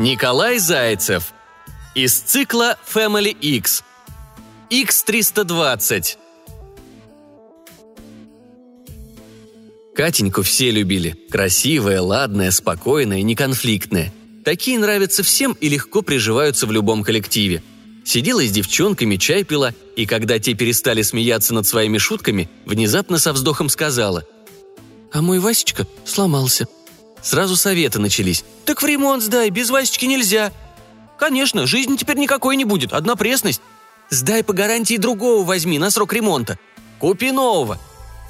Николай Зайцев. Из цикла Family X. X320. Катеньку все любили. Красивая, ладная, спокойная, неконфликтная. Такие нравятся всем и легко приживаются в любом коллективе. Сидела с девчонками, чай пила, и когда те перестали смеяться над своими шутками, внезапно со вздохом сказала. «А мой Васечка сломался». Сразу советы начались. «Так в ремонт сдай, без Васечки нельзя». «Конечно, жизни теперь никакой не будет, одна пресность». «Сдай по гарантии другого возьми на срок ремонта». «Купи нового».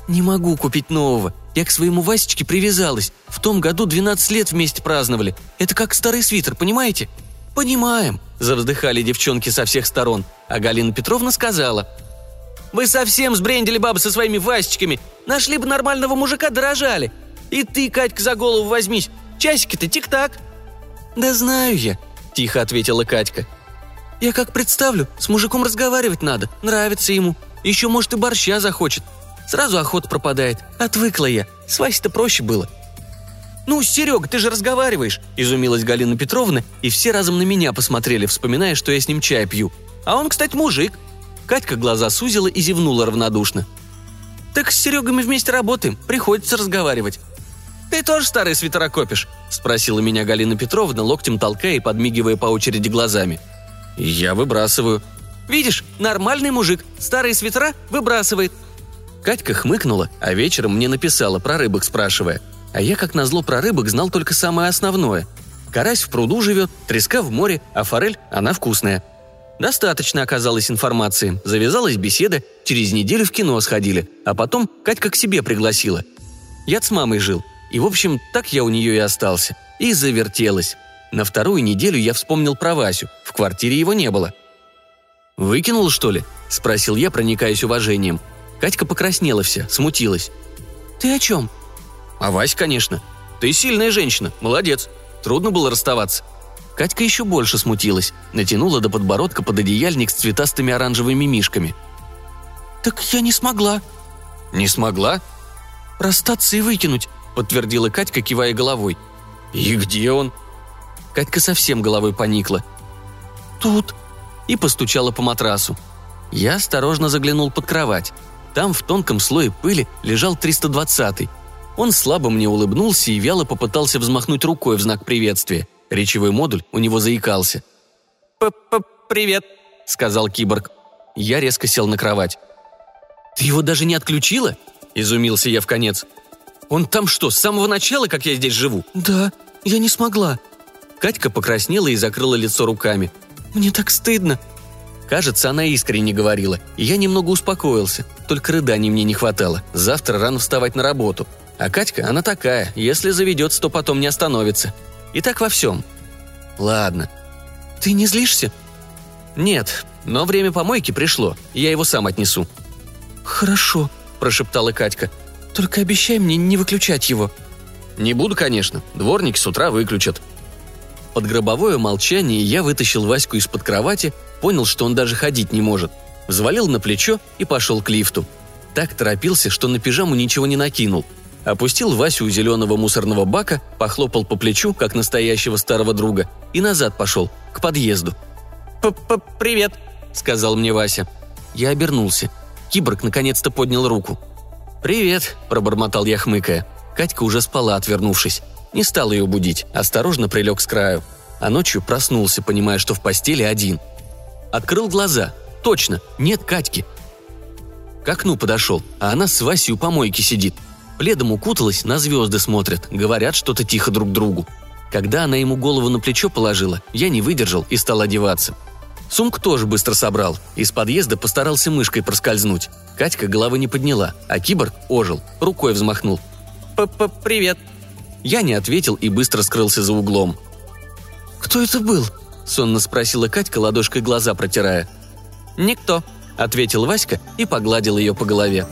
«Не могу купить нового. Я к своему Васечке привязалась. В том году 12 лет вместе праздновали. Это как старый свитер, понимаете?» «Понимаем», – завздыхали девчонки со всех сторон, а Галина Петровна сказала. «Вы совсем сбрендили, бабы, со своими Васечками. Нашли бы нормального мужика, дорожали. И ты, Катька, за голову возьмись. Часики-то тик-так». «Да знаю я», – тихо ответила Катька. «Я как представлю, с мужиком разговаривать надо, нравится ему. Еще, может, и борща захочет. Сразу охота пропадает. Отвыкла я. С Васей-то проще было. «Ну, Серега, ты же разговариваешь!» – изумилась Галина Петровна, и все разом на меня посмотрели, вспоминая, что я с ним чай пью. «А он, кстати, мужик!» Катька глаза сузила и зевнула равнодушно. «Так с Серегой мы вместе работаем, приходится разговаривать». «Ты тоже старый свитера копишь?» – спросила меня Галина Петровна, локтем толкая и подмигивая по очереди глазами. «Я выбрасываю». «Видишь, нормальный мужик, старые свитера выбрасывает», Катька хмыкнула, а вечером мне написала про рыбок, спрашивая. А я, как назло, про рыбок знал только самое основное. Карась в пруду живет, треска в море, а форель, она вкусная. Достаточно оказалось информации. Завязалась беседа, через неделю в кино сходили, а потом Катька к себе пригласила. Я с мамой жил, и, в общем, так я у нее и остался. И завертелась. На вторую неделю я вспомнил про Васю. В квартире его не было. «Выкинул, что ли?» – спросил я, проникаясь уважением. Катька покраснела вся, смутилась. «Ты о чем?» «А Вась, конечно. Ты сильная женщина, молодец. Трудно было расставаться». Катька еще больше смутилась, натянула до подбородка под одеяльник с цветастыми оранжевыми мишками. «Так я не смогла». «Не смогла?» «Расстаться и выкинуть», — подтвердила Катька, кивая головой. «И где он?» Катька совсем головой поникла. «Тут», и постучала по матрасу. Я осторожно заглянул под кровать. Там в тонком слое пыли лежал 320-й. Он слабо мне улыбнулся и вяло попытался взмахнуть рукой в знак приветствия. Речевой модуль у него заикался. «П-п-привет», — сказал киборг. Я резко сел на кровать. «Ты его даже не отключила?» – изумился я в конец. «Он там что, с самого начала, как я здесь живу?» «Да, я не смогла». Катька покраснела и закрыла лицо руками. «Мне так стыдно», Кажется, она искренне говорила, и я немного успокоился. Только рыданий мне не хватало. Завтра рано вставать на работу. А Катька, она такая, если заведется, то потом не остановится. И так во всем. Ладно. Ты не злишься? Нет, но время помойки пришло, я его сам отнесу. Хорошо, прошептала Катька. Только обещай мне не выключать его. Не буду, конечно. Дворники с утра выключат. Под гробовое молчание я вытащил Ваську из-под кровати, понял, что он даже ходить не может. Взвалил на плечо и пошел к лифту. Так торопился, что на пижаму ничего не накинул. Опустил Васю у зеленого мусорного бака, похлопал по плечу, как настоящего старого друга, и назад пошел, к подъезду. «П-п-привет», — сказал мне Вася. Я обернулся. Киборг наконец-то поднял руку. «Привет», — пробормотал я, хмыкая. Катька уже спала, отвернувшись. Не стал ее будить, осторожно прилег с краю. А ночью проснулся, понимая, что в постели один. Открыл глаза. Точно, нет Катьки. К окну подошел, а она с Васей у помойки сидит. Пледом укуталась, на звезды смотрят, говорят что-то тихо друг другу. Когда она ему голову на плечо положила, я не выдержал и стал одеваться. Сумку тоже быстро собрал. Из подъезда постарался мышкой проскользнуть. Катька головы не подняла, а киборг ожил, рукой взмахнул. «П-п-привет», я не ответил и быстро скрылся за углом. «Кто это был?» – сонно спросила Катька, ладошкой глаза протирая. «Никто», – ответил Васька и погладил ее по голове.